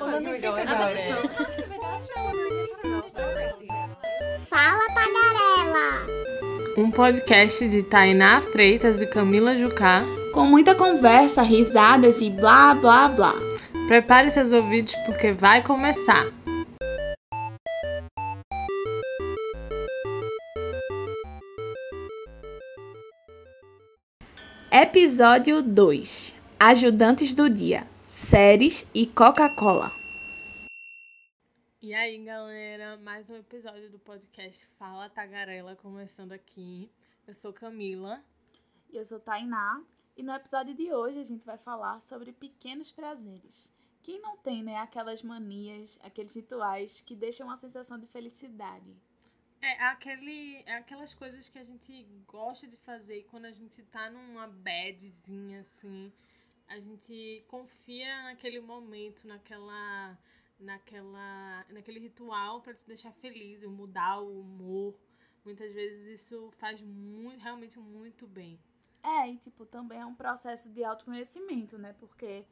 Well, let me think about it. Fala Tagarela! Um podcast de Tainá Freitas e Camila Jucá. Com muita conversa, risadas e blá blá blá. Prepare seus ouvidos porque vai começar. Episódio 2 Ajudantes do Dia Séries e Coca-Cola. E aí, galera, mais um episódio do podcast Fala Tagarela começando aqui. Eu sou Camila. E eu sou Tainá. E no episódio de hoje a gente vai falar sobre pequenos prazeres. Quem não tem, né, aquelas manias, aqueles rituais que deixam uma sensação de felicidade? É, aquele, é aquelas coisas que a gente gosta de fazer quando a gente tá numa badzinha, assim, a gente confia naquele momento, naquela, naquela, naquele ritual para te deixar feliz, mudar o humor. Muitas vezes isso faz muito, realmente muito bem. É, e tipo, também é um processo de autoconhecimento, né? Porque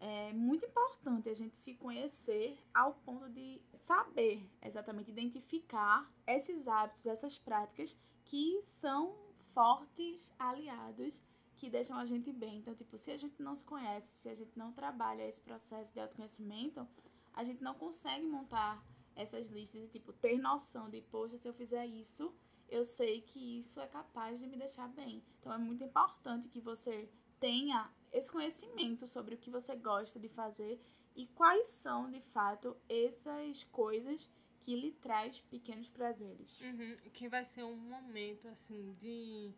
é muito importante a gente se conhecer ao ponto de saber exatamente identificar esses hábitos, essas práticas que são fortes aliados que deixam a gente bem. Então, tipo, se a gente não se conhece, se a gente não trabalha esse processo de autoconhecimento, a gente não consegue montar essas listas e, tipo, ter noção de, poxa, se eu fizer isso, eu sei que isso é capaz de me deixar bem. Então, é muito importante que você tenha esse conhecimento sobre o que você gosta de fazer e quais são, de fato, essas coisas que lhe traz pequenos prazeres. Uhum, que vai ser um momento, assim, de,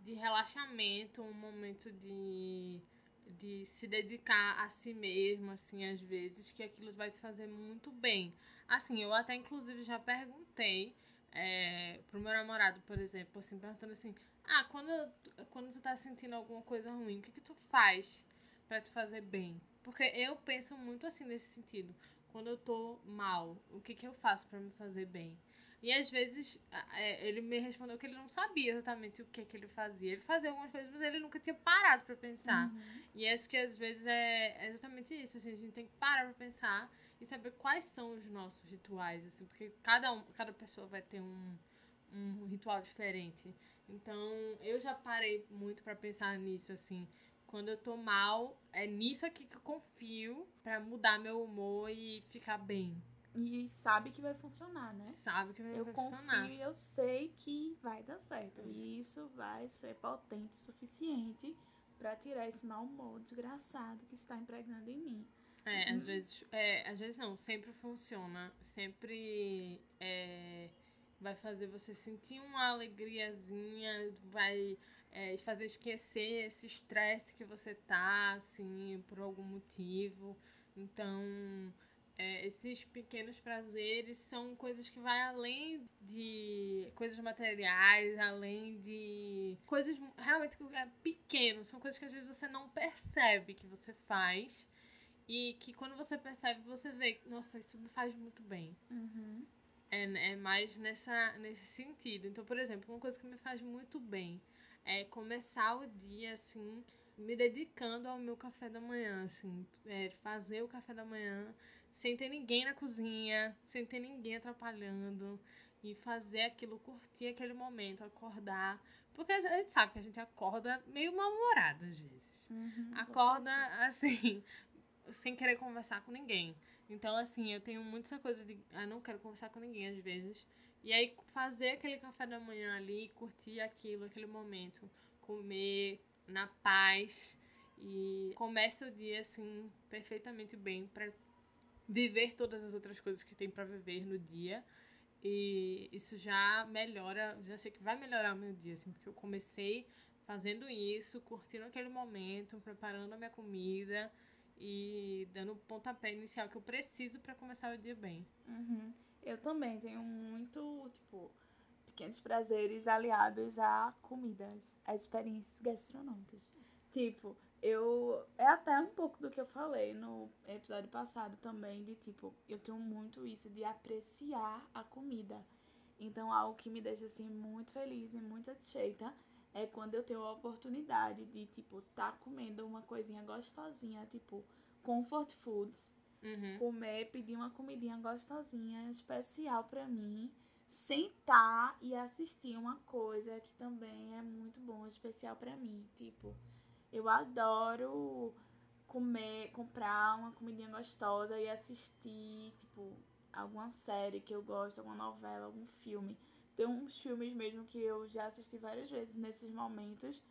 de relaxamento, um momento de, de se dedicar a si mesmo, assim, às vezes, que aquilo vai te fazer muito bem. Assim, eu até, inclusive, já perguntei é, pro meu namorado, por exemplo, assim, perguntando assim, ah, quando, quando tu tá sentindo alguma coisa ruim, o que que tu faz para te fazer bem? Porque eu penso muito assim nesse sentido. Quando eu tô mal, o que que eu faço para me fazer bem? E às vezes é, ele me respondeu que ele não sabia exatamente o que que ele fazia. Ele fazia algumas coisas, mas ele nunca tinha parado para pensar. Uhum. E acho que às vezes é, é exatamente isso. Assim, a gente tem que parar pra pensar e saber quais são os nossos rituais, assim, porque cada, um, cada pessoa vai ter um, um ritual diferente. Então, eu já parei muito para pensar nisso, assim. Quando eu tô mal, é nisso aqui que eu confio para mudar meu humor e ficar bem. E sabe que vai funcionar, né? Sabe que vai Eu funcionar. confio e eu sei que vai dar certo. E isso vai ser potente o suficiente para tirar esse mau humor desgraçado que está impregnando em mim. É, às vezes, é, às vezes não, sempre funciona. Sempre é, vai fazer você sentir uma alegriazinha, vai é, fazer esquecer esse estresse que você tá, assim, por algum motivo. Então, é, esses pequenos prazeres são coisas que vai além de coisas materiais, além de coisas realmente é, pequenos, são coisas que às vezes você não percebe que você faz e que quando você percebe, você vê, nossa, isso me faz muito bem. Uhum. É, é mais nessa, nesse sentido. Então, por exemplo, uma coisa que me faz muito bem é começar o dia, assim, me dedicando ao meu café da manhã, assim, é, fazer o café da manhã sem ter ninguém na cozinha, sem ter ninguém atrapalhando e fazer aquilo, curtir aquele momento, acordar. Porque a gente sabe que a gente acorda meio mal-humorado às vezes. Uhum, Acorda assim, sem querer conversar com ninguém. Então, assim, eu tenho muito essa coisa de. Ah, não quero conversar com ninguém às vezes. E aí, fazer aquele café da manhã ali, curtir aquilo, aquele momento, comer na paz e começa o dia, assim, perfeitamente bem pra viver todas as outras coisas que tem pra viver no dia. E isso já melhora, já sei que vai melhorar o meu dia, assim, porque eu comecei fazendo isso, curtindo aquele momento, preparando a minha comida e dando o pontapé inicial que eu preciso para começar o dia bem. Uhum. Eu também tenho muito, tipo, pequenos prazeres aliados a comidas, a experiências gastronômicas. Tipo, eu. É até um pouco do que eu falei no episódio passado também, de tipo, eu tenho muito isso de apreciar a comida. Então, algo que me deixa, assim, muito feliz e muito satisfeita é quando eu tenho a oportunidade de, tipo, tá comendo uma coisinha gostosinha, tipo, comfort foods. Uhum. Comer, pedir uma comidinha gostosinha, especial pra mim. Sentar e assistir uma coisa que também é muito bom, especial pra mim. Tipo, eu adoro comer, comprar uma comidinha gostosa e assistir, tipo, alguma série que eu gosto, alguma novela, algum filme. Tem uns filmes mesmo que eu já assisti várias vezes nesses momentos,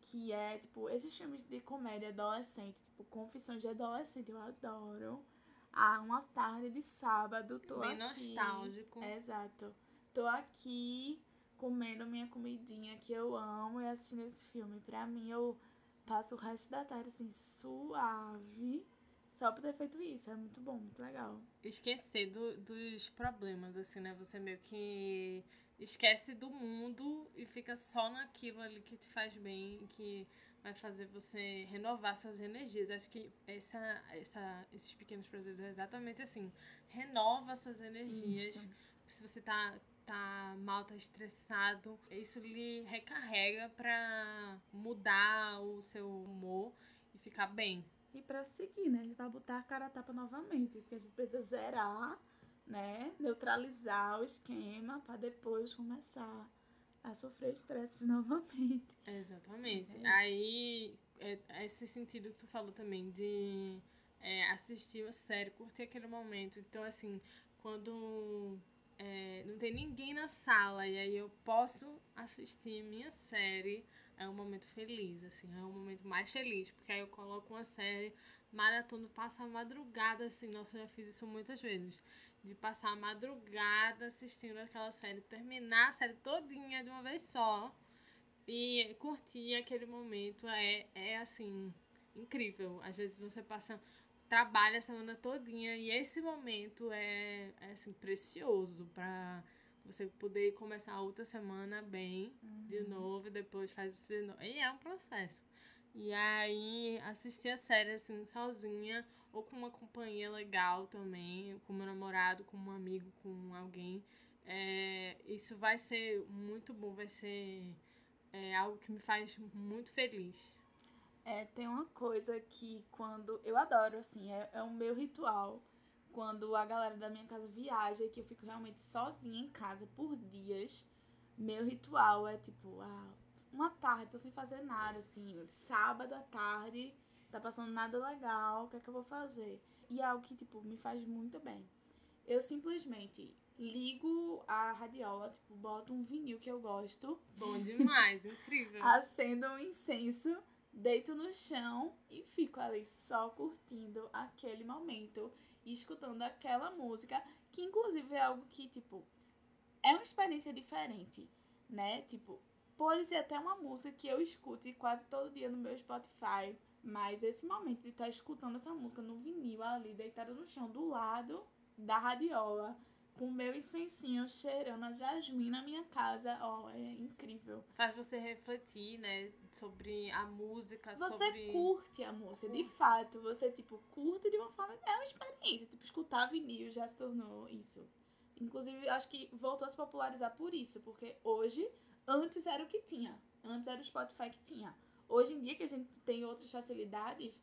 que é, tipo, esses filmes de comédia adolescente, tipo, Confissões de Adolescente, eu adoro. Ah, uma tarde de sábado, tô Bem aqui. nostálgico. Exato. Tô aqui comendo minha comidinha que eu amo e assistindo esse filme. Pra mim, eu passo o resto da tarde, assim, suave, só por ter feito isso. É muito bom, muito legal. Esquecer do, dos problemas, assim, né? Você meio que esquece do mundo e fica só naquilo ali que te faz bem, que vai fazer você renovar suas energias. Acho que essa, essa, esses pequenos prazeres é exatamente assim. Renova suas energias. Isso. Se você tá, tá mal, tá estressado, isso lhe recarrega pra mudar o seu humor e ficar bem. E pra seguir, né? Pra botar a cara a tapa novamente. Porque a gente precisa zerar, né? Neutralizar o esquema pra depois começar a sofrer estresses novamente. Exatamente. É. Aí, é, esse sentido que tu falou também de é, assistir uma série, curtir aquele momento. Então, assim, quando é, não tem ninguém na sala e aí eu posso assistir minha série, é um momento feliz, assim, é um momento mais feliz, porque aí eu coloco uma série, maratona, passa a madrugada, assim, nossa, eu já fiz isso muitas vezes. De passar a madrugada assistindo aquela série, terminar a série todinha de uma vez só e curtir aquele momento é, é assim, incrível. Às vezes você passa, trabalha a semana todinha e esse momento é, é assim, precioso pra você poder começar a outra semana bem de novo e depois faz isso de novo. E é um processo. E aí, assistir a série assim, sozinha ou com uma companhia legal também, com meu namorado, com um amigo, com alguém, é, isso vai ser muito bom, vai ser é, algo que me faz muito feliz. É, tem uma coisa que quando. Eu adoro, assim, é, é o meu ritual. Quando a galera da minha casa viaja e que eu fico realmente sozinha em casa por dias, meu ritual é tipo, ah, uma tarde, tô sem fazer nada, assim, sábado à tarde, tá passando nada legal, o que é que eu vou fazer? E é algo que, tipo, me faz muito bem. Eu simplesmente ligo a radiola, tipo, boto um vinil que eu gosto, Bom demais, incrível. acendo um incenso, deito no chão e fico ali só curtindo aquele momento e escutando aquela música, que inclusive é algo que, tipo, é uma experiência diferente, né? Tipo, pode ser até uma música que eu escute quase todo dia no meu Spotify, mas esse momento de estar escutando essa música no vinil ali, deitada no chão, do lado da radiola, com o meu incensinho cheirando a jasmim na minha casa, ó, é incrível. Faz você refletir, né, sobre a música, Você sobre... curte a música, de fato. Você, tipo, curte de uma forma. É uma experiência. Tipo, escutar vinil já se tornou isso. Inclusive, acho que voltou a se popularizar por isso. Porque hoje, antes era o que tinha. Antes era o Spotify que tinha. Hoje em dia, que a gente tem outras facilidades,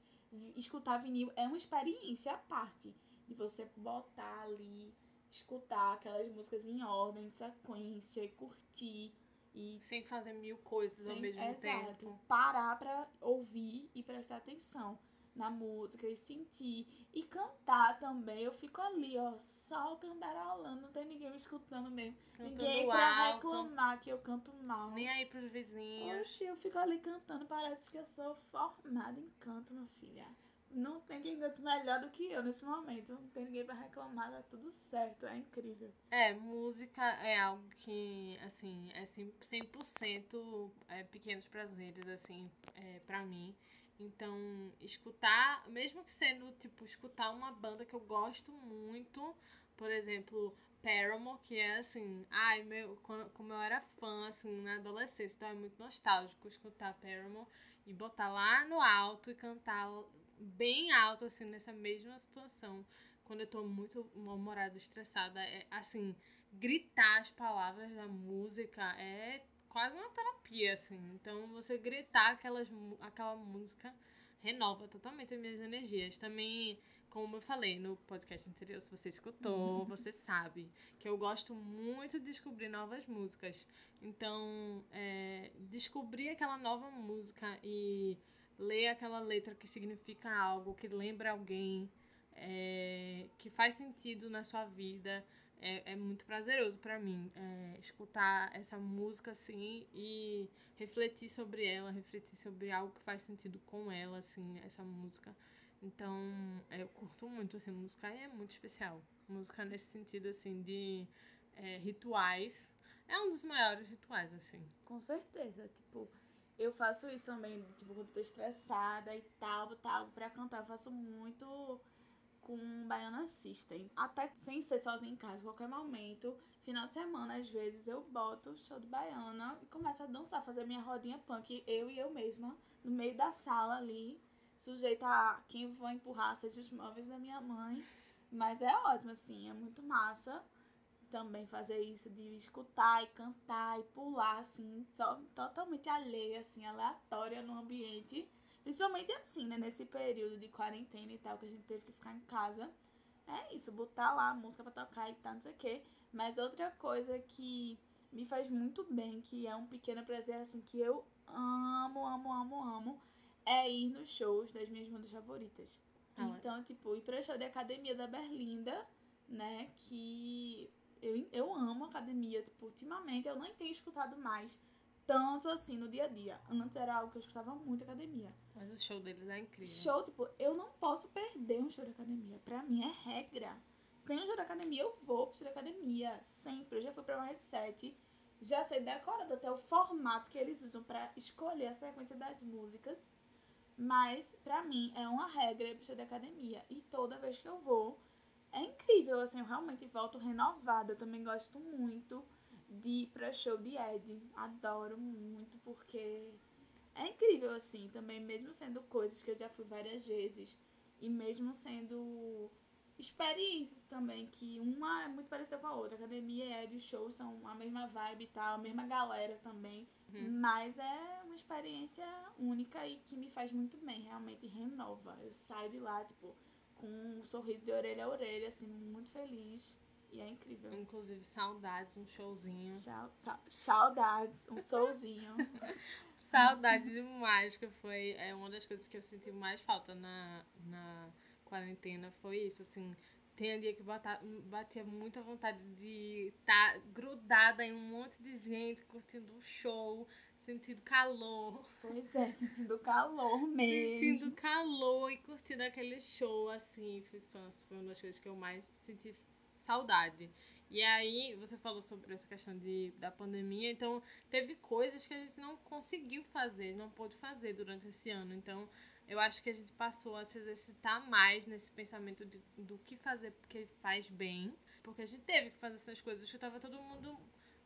escutar vinil é uma experiência à parte. De você botar ali, escutar aquelas músicas em ordem, em sequência, e curtir. E Sem fazer mil coisas ao Sim, mesmo exato. tempo. Parar pra ouvir e prestar atenção na música e sentir. E cantar também. Eu fico ali, ó, só cantarolando. Não tem ninguém me escutando mesmo. Cantando ninguém pra alto. reclamar que eu canto mal. Nem aí pros vizinhos. Oxe, eu fico ali cantando. Parece que eu sou formada em canto, minha filha. Não tem quem cante melhor do que eu nesse momento. Não tem ninguém pra reclamar, tá tudo certo. É incrível. É, música é algo que, assim, é 100%, 100% é, pequenos prazeres, assim, é, pra mim. Então, escutar, mesmo que sendo, tipo, escutar uma banda que eu gosto muito, por exemplo, Paramore, que é, assim, ai, meu, como eu era fã, assim, na adolescência, então é muito nostálgico escutar Paramore e botar lá no alto e cantar bem alto, assim, nessa mesma situação quando eu tô muito mal-humorada, estressada, é assim, gritar as palavras da música é quase uma terapia, assim. Então, você gritar aquelas, aquela música renova totalmente as minhas energias. Também, como eu falei no podcast anterior, se você escutou, você sabe que eu gosto muito de descobrir novas músicas. Então, é, descobrir aquela nova música e ler aquela letra que significa algo, que lembra alguém, é, que faz sentido na sua vida, é, é muito prazeroso para mim é, escutar essa música assim e refletir sobre ela, refletir sobre algo que faz sentido com ela, assim, essa música. Então, eu curto muito, assim, música é muito especial. Música nesse sentido, assim, de é, rituais. É um dos maiores rituais, assim. Com certeza, tipo, eu faço isso também, tipo, quando eu tô estressada e tal, tal, pra cantar, eu faço muito com Baiana System. Até sem ser sozinha em casa, qualquer momento, final de semana, às vezes, eu boto o show de Baiana e começo a dançar, fazer minha rodinha punk, eu e eu mesma, no meio da sala ali, sujeita a quem vou empurrar, seja os móveis da minha mãe. Mas é ótimo, assim, é muito massa também fazer isso de escutar e cantar e pular, assim, só totalmente alheia, assim, aleatória no ambiente. Principalmente assim, né? Nesse período de quarentena e tal, que a gente teve que ficar em casa. É isso, botar lá a música pra tocar e tal, não sei o quê. Mas outra coisa que me faz muito bem, que é um pequeno prazer, assim, que eu amo, amo, amo, amo, é ir nos shows das minhas bandas favoritas. Ah, então, tipo, ir pra show de academia da Berlinda, né? Que eu, eu amo academia. Tipo, ultimamente eu nem tenho escutado mais tanto assim no dia a dia. Antes era algo que eu escutava muito academia. Mas o show deles é incrível. Show, tipo, eu não posso perder um show de academia. Pra mim é regra. Tem um show de academia, eu vou pro show de academia. Sempre. Eu já fui pra mais de sete. Já sei decorado até o formato que eles usam pra escolher a sequência das músicas. Mas, pra mim, é uma regra pro show de academia. E toda vez que eu vou, é incrível, assim, eu realmente volto renovada. Eu também gosto muito de ir pra show de Ed. Adoro muito, porque é incrível, assim, também, mesmo sendo coisas que eu já fui várias vezes. E mesmo sendo experiências também, que uma é muito parecida com a outra. Academia e Ed, os shows são a mesma vibe e tal, a mesma galera também. Mas é uma experiência única e que me faz muito bem, realmente renova. Eu saio de lá, tipo, com um sorriso de orelha a orelha, assim, muito feliz. E é incrível. Inclusive, saudades, um showzinho. Sau- sau- Saudades, um solzinho. Saudade demais, que foi é uma das coisas que eu senti mais falta na, na quarentena. Foi isso, assim. Tem um dia que bata, batia muita vontade de estar grudada em um monte de gente, curtindo um show, sentindo calor. pois é, sentindo calor mesmo. Sentindo calor e curtindo aquele show, assim. Foi, uma das coisas que eu mais senti saudade. E aí, você falou sobre essa questão de, da pandemia, então teve coisas que a gente não conseguiu fazer, não pôde fazer durante esse ano. Então, eu acho que a gente passou a se exercitar mais nesse pensamento de, do que fazer porque faz bem. Porque a gente teve que fazer essas coisas, porque tava todo mundo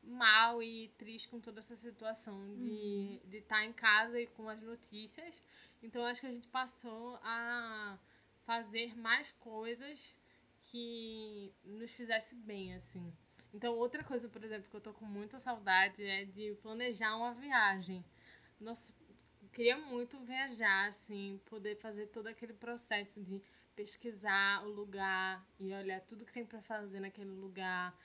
mal e triste com toda essa situação de de estar em casa e com as notícias. Então, acho que a gente passou a fazer mais coisas que nos fizesse bem, assim. Então, outra coisa, por exemplo, que eu tô com muita saudade é de planejar uma viagem. Nossa, queria muito viajar, assim, poder fazer todo aquele processo de pesquisar o lugar e olhar tudo que tem para fazer naquele lugar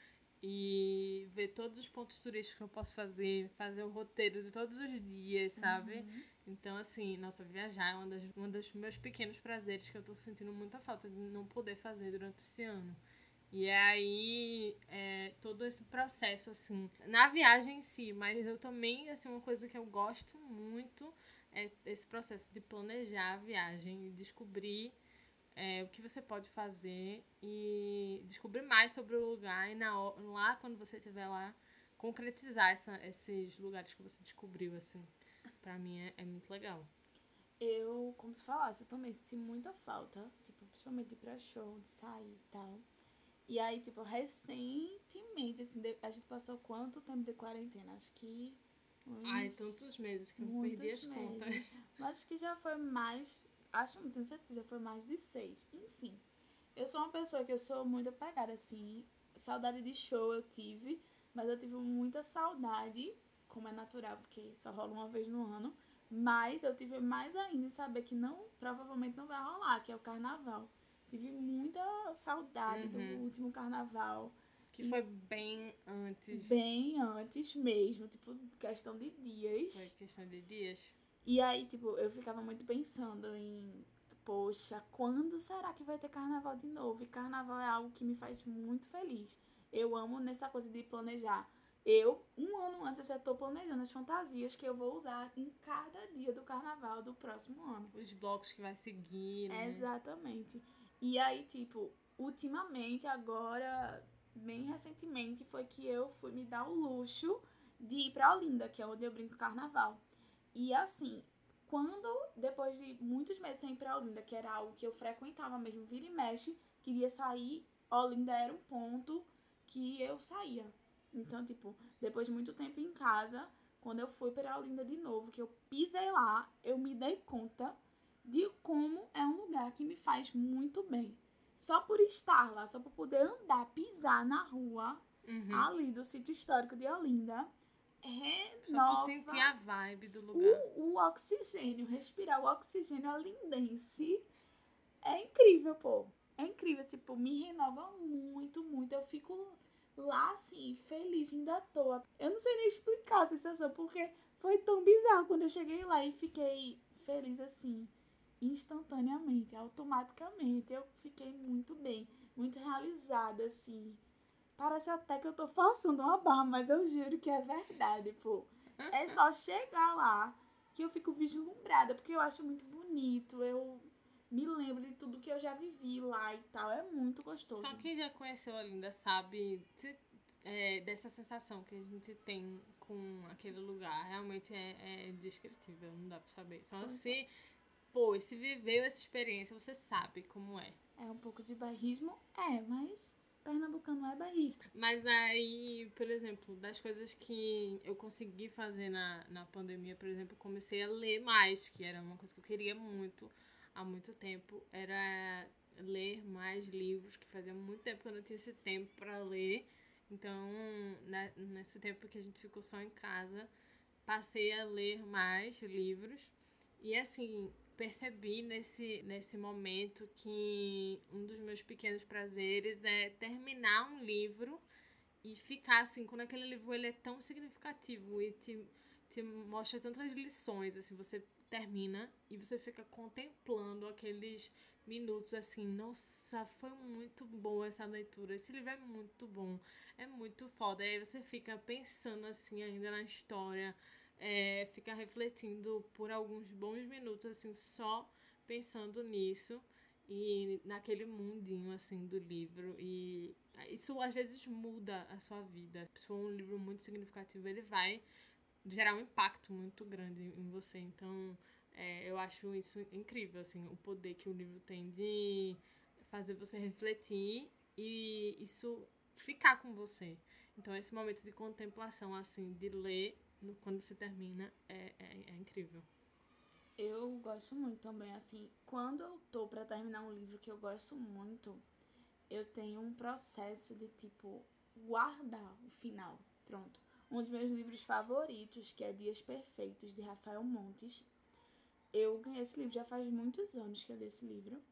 e ver todos os pontos turísticos que eu posso fazer, fazer o roteiro de todos os dias, sabe? Então, assim, nossa, viajar é uma das, um dos meus pequenos prazeres que eu tô sentindo muita falta de não poder fazer durante esse ano. E aí, é, todo esse processo, assim, na viagem em si, mas eu também, assim, uma coisa que eu gosto muito é esse processo de planejar a viagem e descobrir é, o que você pode fazer e descobrir mais sobre o lugar e na, lá, quando você estiver lá, concretizar essa, esses lugares que você descobriu, assim. Pra mim é, é muito legal. Eu, como tu falasse, eu também senti muita falta, tipo, principalmente de ir pra show, de sair e tal. E aí, tipo, recentemente, assim, a gente passou quanto tempo de quarentena? Acho que. Uns Ai, tantos meses que eu perdi as contas. meses. Mas acho que já foi mais. Acho, não tenho certeza, foi mais de seis. Enfim. Eu sou uma pessoa que eu sou muito apegada, assim. Saudade de show eu tive, mas eu tive muita saudade, como é natural, porque só rola uma vez no ano. Mas eu tive mais ainda em saber que não, provavelmente não vai rolar, que é o carnaval. Tive muita saudade do Uhum. último carnaval. Que foi bem antes. Bem antes mesmo, tipo, questão de dias. Foi questão de dias. E aí, tipo, eu ficava muito pensando em, poxa, quando será que vai ter carnaval de novo? E carnaval é algo que me faz muito feliz. Eu amo nessa coisa de planejar. Eu, um ano antes, eu já tô planejando as fantasias que eu vou usar em cada dia do carnaval do próximo ano. Os blocos que vai seguir, né? Exatamente. E aí, tipo, ultimamente, agora, bem recentemente, foi que eu fui me dar o luxo de ir pra Olinda, que é onde eu brinco carnaval. E assim, quando, depois de muitos meses sem ir pra Olinda, que era algo que eu frequentava mesmo, vira e mexe, queria sair, Olinda era um ponto que eu saía. Então, tipo, depois de muito tempo em casa, quando eu fui pra Olinda de novo, que eu pisei lá, eu me dei conta de como é um lugar que me faz muito bem. Só por estar lá, só por poder andar, pisar na rua Uhum. ali do sítio histórico de Olinda, renova por sentir a vibe do lugar. o, o oxigênio, respirar o oxigênio olindense é incrível, pô. É incrível, tipo, me renova muito, muito. Eu fico lá, assim, feliz, ainda à toa. Eu não sei nem explicar a sensação, porque foi tão bizarro quando eu cheguei lá e fiquei feliz, assim, instantaneamente, automaticamente. Eu fiquei muito bem, muito realizada, assim. Parece até que eu tô forçando uma barra, mas eu juro que é verdade, pô. É só chegar lá que eu fico vislumbrada, porque eu acho muito bonito. Eu me lembro de tudo que eu já vivi lá e tal. É muito gostoso. Só quem já conheceu a Linda sabe é, dessa sensação que a gente tem com aquele lugar. Realmente é, é indescritível, não dá pra saber. Só se foi, se viveu essa experiência, você sabe como é. É um pouco de bairrismo? É, mas pernambucano é bairrista. Mas aí, por exemplo, das coisas que eu consegui fazer na, na pandemia, por exemplo, comecei a ler mais, que era uma coisa que eu queria muito há muito tempo, era ler mais livros, que fazia muito tempo que eu não tinha esse tempo para ler. Então, né, nesse tempo que a gente ficou só em casa, passei a ler mais livros. E assim, percebi nesse, nesse momento que um dos meus pequenos prazeres é terminar um livro e ficar assim, quando aquele livro ele é tão significativo e te, te mostra tantas lições, assim, você termina e você fica contemplando aqueles minutos assim, nossa, foi muito boa essa leitura, esse livro é muito bom, é muito foda. E aí você fica pensando assim ainda na história, é, fica refletindo por alguns bons minutos, assim, só pensando nisso e naquele mundinho, assim, do livro. E isso às vezes muda a sua vida. Se for um livro muito significativo, ele vai gerar um impacto muito grande em você. Então, é, eu acho isso incrível, assim, o poder que o livro tem de fazer você refletir e isso ficar com você. Então, esse momento de contemplação, assim, de ler no- quando você termina, é, é, é incrível. Eu gosto muito também, assim, quando eu tô pra terminar um livro que eu gosto muito, eu tenho um processo de, tipo, guardar o final. Pronto. Um dos meus livros favoritos, que é Dias Perfeitos, de Rafael Montes. Eu ganhei esse livro já faz muitos anos que eu li esse livro.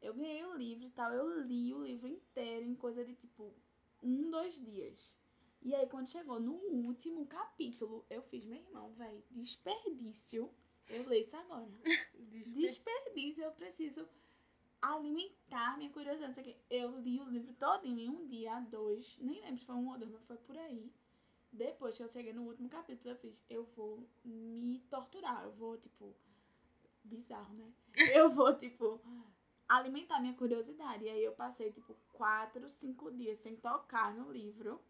Eu ganhei o livro e tal, eu li o livro inteiro em coisa de, tipo, um, dois dias. E aí, quando chegou no último capítulo, eu fiz, meu irmão, velho, desperdício. Eu leio isso agora. Desperdício, eu preciso alimentar minha curiosidade. Não sei o quê. Eu li o livro todo em um dia, dois, nem lembro se foi um ou dois, mas foi por aí. Depois que eu cheguei no último capítulo, eu fiz, eu vou me torturar, eu vou, tipo, bizarro, né? Eu vou, tipo, alimentar minha curiosidade. E aí eu passei, tipo, quatro, cinco dias sem tocar no livro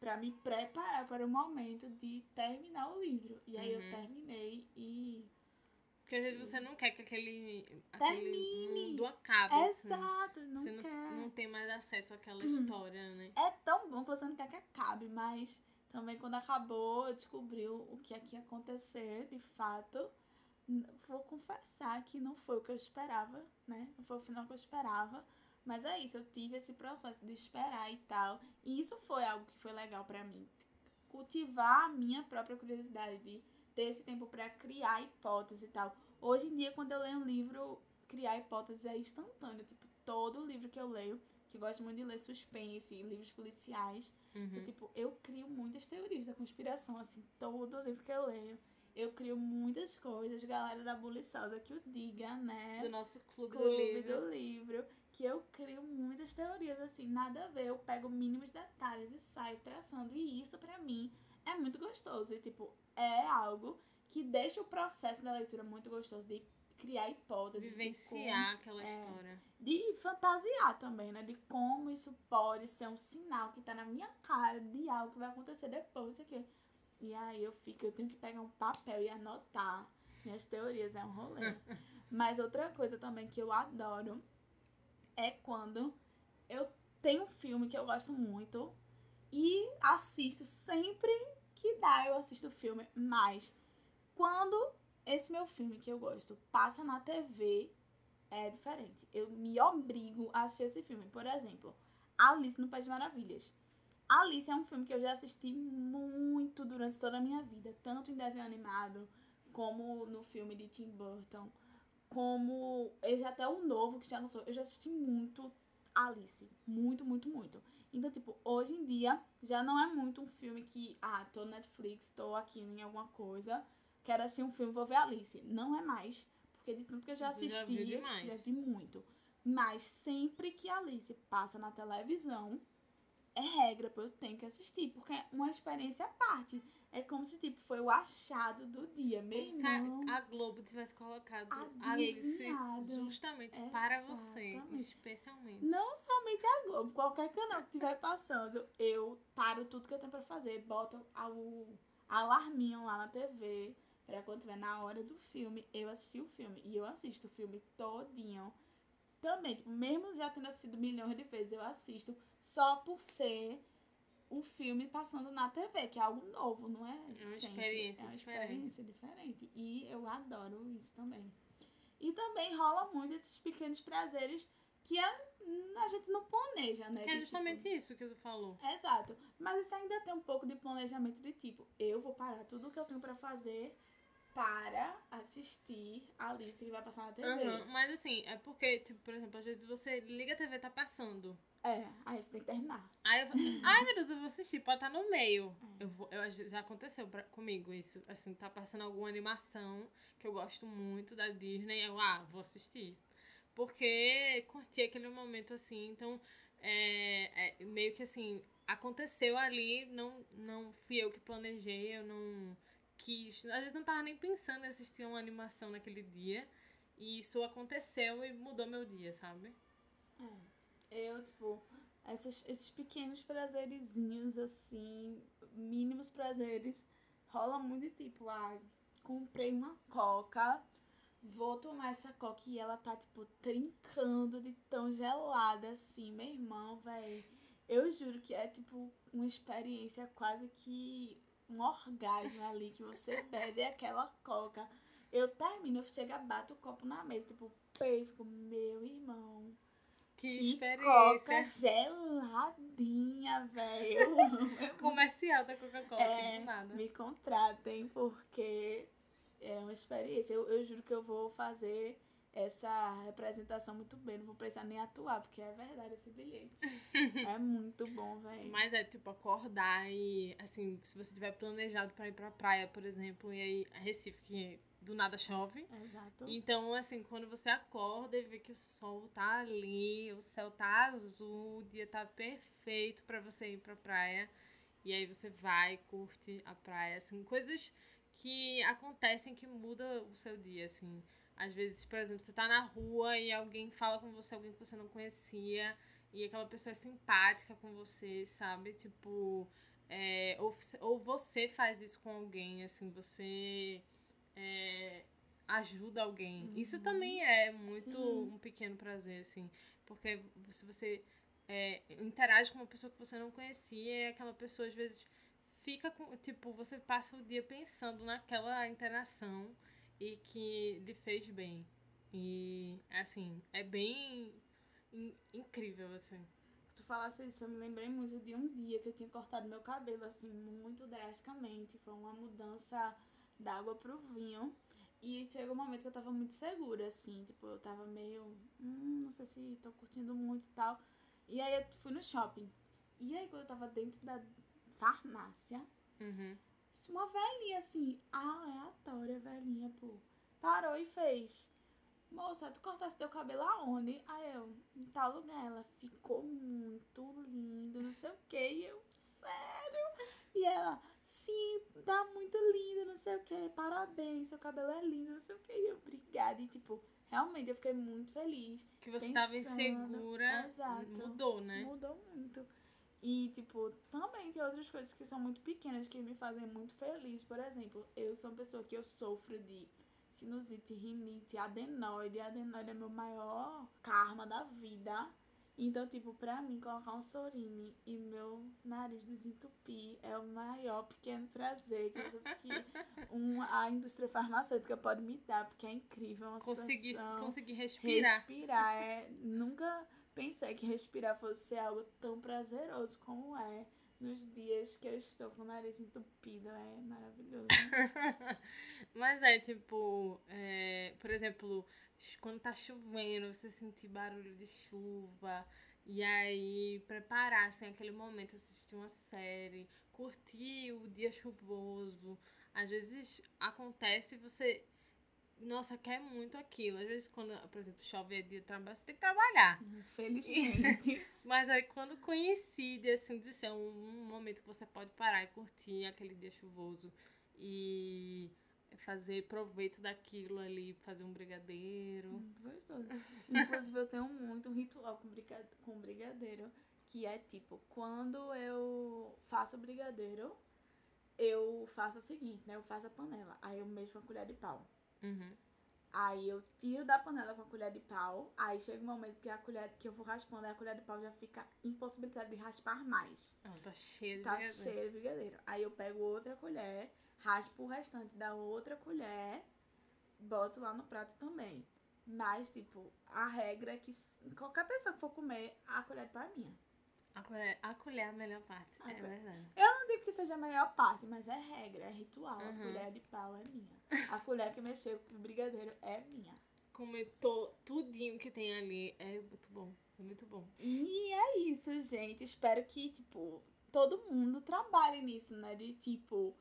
pra me preparar para o momento de terminar o livro. E aí eu Uhum. terminei e Porque às vezes você não quer que aquele, aquele Termine. mundo acabe. assim. Exato, não você não, quer. não tem mais acesso àquela história, né? É tão bom que você não quer que acabe, mas também quando acabou, eu descobri o que é que ia acontecer, de fato. Vou confessar que não foi o que eu esperava, né? Não foi o final que eu esperava. Mas é isso, eu tive esse processo de esperar e tal. E isso foi algo que foi legal pra mim. Cultivar a minha própria curiosidade de ter esse tempo para criar hipótese e tal. Hoje em dia, quando eu leio um livro, criar hipótese é instantâneo. Tipo, todo livro que eu leio, que eu gosto muito de ler suspense, livros policiais, Uhum. então, tipo, eu crio muitas teorias da conspiração, assim, todo livro que eu leio. Eu crio muitas coisas, galera da Buliçosa, que o diga, né? Do nosso clube, do Clube livro. do livro, que eu crio muitas teorias, assim, nada a ver. Eu pego mínimos detalhes e saio traçando. E isso, pra mim, é muito gostoso. E, tipo, é algo que deixa o processo da leitura muito gostoso, de criar hipóteses. de Vivenciar aquela é. história. de fantasiar também, né? De como isso pode ser um sinal que tá na minha cara de algo que vai acontecer depois, isso aqui. E aí eu fico, eu tenho que pegar um papel e anotar minhas teorias, é um rolê. Mas outra coisa também que eu adoro é quando eu tenho um filme que eu gosto muito e assisto sempre que dá, eu assisto o filme, mas quando esse meu filme que eu gosto passa na TV, é diferente. Eu me obrigo a assistir esse filme. Por exemplo, Alice no País de Maravilhas. Alice é um filme que eu já assisti muito durante toda a minha vida, tanto em desenho animado, como no filme de Tim Burton, como esse até o novo que já lançou. Eu já assisti muito Alice, muito, muito, muito. Então, tipo, hoje em dia já não é muito um filme que, ah, tô no Netflix, tô aqui em alguma coisa, quero assistir um filme, vou ver Alice. Não é mais, porque de tanto que eu já já assisti, viu demais. já vi muito. Mas sempre que Alice passa na televisão, é regra, eu tenho que assistir, porque é uma experiência à parte. É como se, tipo, foi o achado do dia, meu Como se a, Globo tivesse colocado Alice Adivinhado. justamente para você, Exatamente. especialmente. Não somente a Globo, qualquer canal que estiver passando, eu paro tudo que eu tenho pra fazer, boto a- o alarminho lá na TV, pra quando tiver na hora do filme, eu assistir o filme. E eu assisto o filme todinho. Também, tipo, mesmo já tendo assistido milhões de vezes, eu assisto só por ser o filme passando na TV, que é algo novo, não é? É uma sempre. experiência É uma diferente. experiência diferente. E eu adoro isso também. E também rola muito esses pequenos prazeres que a, a gente não planeja, né? Que é De, justamente tipo, isso que tu falou. Exato. Mas isso ainda tem um pouco de planejamento de tipo, eu vou parar tudo o que eu tenho pra fazer para assistir a Alice que vai passar na TV. Aham, Mas assim, é porque, tipo, por exemplo, às vezes você liga a TV tá passando. É, aí você tem que terminar. Aí eu falo, ai meu Deus, eu vou assistir, pode estar no meio. Eu vou, eu, já aconteceu pra- comigo isso. Assim, tá passando alguma animação que eu gosto muito da Disney, eu, ah, vou assistir. Porque curti aquele momento assim, então, é, é, meio que assim, aconteceu ali, não, não fui eu que planejei, eu não quis. Às vezes não tava nem pensando em assistir uma animação naquele dia. E isso aconteceu e mudou meu dia, sabe? Eu, tipo, esses, esses pequenos prazerizinhos, assim, mínimos prazeres, rola muito de tipo, ah, comprei uma coca, vou tomar essa coca e ela tá, tipo, trincando de tão gelada, assim, meu irmão, velho. Eu juro que é, tipo, uma experiência quase que um orgasmo ali, que você bebe aquela coca. Eu termino, eu chego, bato o copo na mesa, tipo, pei, fico, meu irmão. Que, Que experiência. coca geladinha, velho. Comercial da Coca-Cola, É, do nada. Me contratem, porque é uma experiência. Eu, eu juro que eu vou fazer essa representação muito bem. Não vou precisar nem atuar, porque é verdade esse bilhete. é muito bom, velho. Mas é tipo acordar e, assim, se você tiver planejado pra ir pra praia, por exemplo, e aí Recife, que do nada chove. Exato. Então, assim, quando você acorda e vê que o sol tá ali, o céu tá azul, o dia tá perfeito pra você ir pra praia. E aí você vai, curte a praia, assim, coisas que acontecem que mudam o seu dia, assim. Às vezes, por exemplo, você tá na rua e alguém fala com você, alguém que você não conhecia, e aquela pessoa é simpática com você, sabe? Tipo, é, ou, você- ou você faz isso com alguém, assim, você é, ajuda alguém. Isso também é muito Sim. um pequeno prazer, assim, porque se você é, interage com uma pessoa que você não conhecia e aquela pessoa às vezes fica com, tipo, você passa o dia pensando naquela interação e que lhe fez bem. E, assim, é bem in- incrível, assim. Tu falasse isso, eu me lembrei muito de um dia que eu tinha cortado meu cabelo, assim, muito drasticamente. Foi uma mudança da água pro vinho. E chegou um momento que eu tava muito segura, assim, tipo, eu tava meio. Hum, não sei se tô curtindo muito e tal. E aí eu fui no shopping. E aí quando eu tava dentro da farmácia, Uhum. Uma velhinha assim, aleatória, velhinha, pô. Parou e fez. Moça, tu cortasse teu cabelo aonde? Aí eu, em tal lugar. Ela ficou muito lindo, não sei o que. E eu, sério? E ela, sim, tá muito lindo, não sei o que. Parabéns, seu cabelo é lindo, não sei o que. E eu, obrigada. E tipo, realmente eu fiquei muito feliz. Que você tava Pensando. insegura. Exato. Mudou, né? Mudou muito. E, tipo, também tem outras coisas que são muito pequenas que me fazem muito feliz. Por exemplo, eu sou uma pessoa que eu sofro de sinusite, rinite, adenoide. Adenoide é meu maior karma da vida. Então, tipo, pra mim, colocar um sorine e meu nariz desentupir é o maior pequeno prazer que, que um, a indústria farmacêutica pode me dar, porque é incrível, é uma Conseguir, sensação conseguir respirar. respirar. É, nunca pensei que respirar fosse ser algo tão prazeroso como é nos dias que eu estou com o nariz entupido. É maravilhoso. Mas é tipo, é, por exemplo, quando tá chovendo, você sentir barulho de chuva, e aí preparar assim, aquele momento, assistir uma série, curtir o dia chuvoso. Às vezes acontece você, nossa, quer muito aquilo. Às vezes, quando, por exemplo, chove é dia de trabalho, você tem que trabalhar. Infelizmente. Mas aí quando coincide, assim, de ser um, um momento que você pode parar e curtir aquele dia chuvoso e fazer proveito daquilo ali, fazer um brigadeiro. muito gostoso. Inclusive, eu tenho muito um ritual com briga- com brigadeiro, que é tipo, quando eu faço brigadeiro, eu faço o seguinte, né? Eu faço a panela, aí eu mexo com a colher de pau. Uhum. Aí eu tiro da panela com a colher de pau. Aí chega um momento que a colher que eu vou raspando, aí a colher de pau já fica impossibilitada de raspar mais. Ela tá cheia de Tá brigadeiro. cheio de brigadeiro. Aí eu pego outra colher, raspo o restante da outra colher, boto lá no prato também. Mas, tipo, a regra é que qualquer pessoa que for comer, a colher de pau é minha. A colher, a colher é a melhor parte, A é colher. verdade. Eu não digo que seja a melhor parte, mas é regra, é ritual. A Uhum. colher de pau é minha. A colher que mexeu com o brigadeiro é minha. Comentou tudinho que tem ali, é muito bom, é muito bom. E é isso, gente. Espero que, tipo, todo mundo trabalhe nisso, né? De, tipo,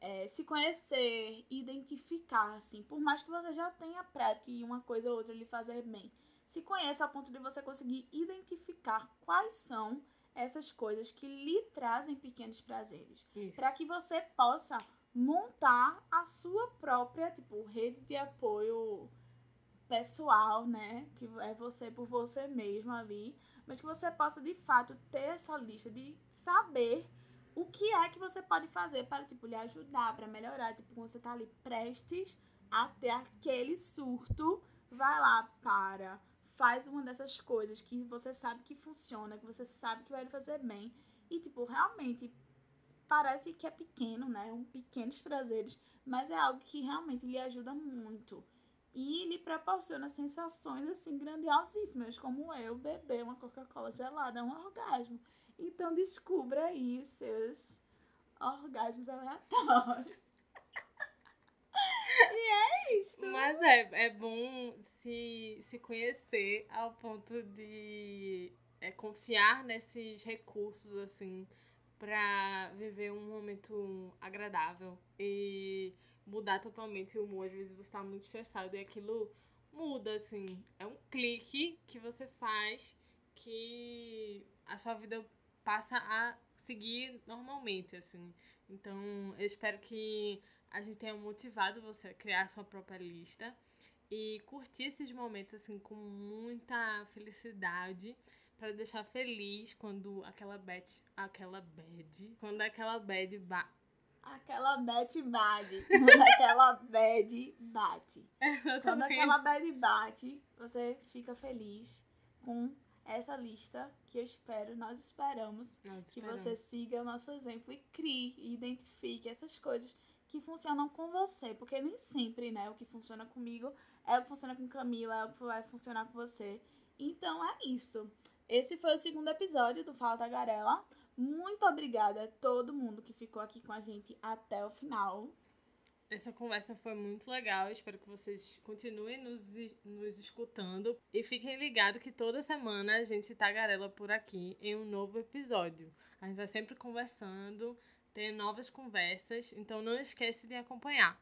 é, se conhecer, identificar, assim. Por mais que você já tenha prática e uma coisa ou outra lhe fazer bem. Se conheça a ponto de você conseguir identificar quais são essas coisas que lhe trazem pequenos prazeres. Para que você possa montar a sua própria, tipo, rede de apoio pessoal, né? Que é você por você mesmo ali, mas que você possa de fato ter essa lista de saber o que é que você pode fazer para tipo lhe ajudar, para melhorar, tipo, quando você tá ali prestes a ter aquele surto, vai lá, para, faz uma dessas coisas que você sabe que funciona, que você sabe que vai lhe fazer bem e tipo, realmente parece que é pequeno, né? Um pequenos prazeres, mas é algo que realmente lhe ajuda muito. E lhe proporciona sensações assim grandiosíssimas, como eu beber uma Coca-Cola gelada, é um orgasmo. Então descubra aí os seus orgasmos aleatórios. E é isso. Mas é, é bom se, se conhecer ao ponto de é, confiar nesses recursos, assim, pra viver um momento agradável e mudar totalmente o humor. Às vezes você tá muito estressado e aquilo muda, assim. É um clique que você faz que a sua vida passa a seguir normalmente, assim. Então, eu espero que a gente tenha motivado você a criar a sua própria lista e curtir esses momentos assim com muita felicidade para deixar feliz quando aquela bad, aquela bad, quando aquela bad ba Aquela bad bate. Quando aquela bad bate. Quando Exatamente. aquela bad bate, você fica feliz com essa lista que eu espero, nós esperamos Nós que esperamos. você siga o nosso exemplo e crie e identifique essas coisas que funcionam com você, porque nem sempre, né, o que funciona comigo é o que funciona com Camila, é o que vai funcionar com você. Então é isso. Esse foi o segundo episódio do Fala Tagarela. Muito obrigada a todo mundo que ficou aqui com a gente até o final. Essa conversa foi muito legal. Espero que vocês continuem nos, nos escutando. E fiquem ligados que toda semana a gente tagarela por aqui em um novo episódio. A gente vai sempre conversando, ter novas conversas. Então não esquece de acompanhar.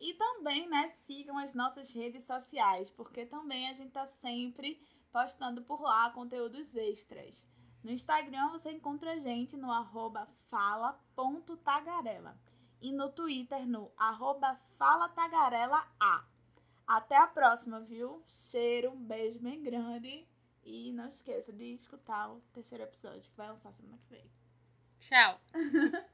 E também, né, sigam as nossas redes sociais, porque também a gente tá sempre postando por lá conteúdos extras. No Instagram você encontra a gente no arroba fala.tagarela e no Twitter no arroba. Até a próxima, viu? Cheiro, um beijo bem grande e não esqueça de escutar o terceiro episódio que vai lançar semana que vem. Tchau!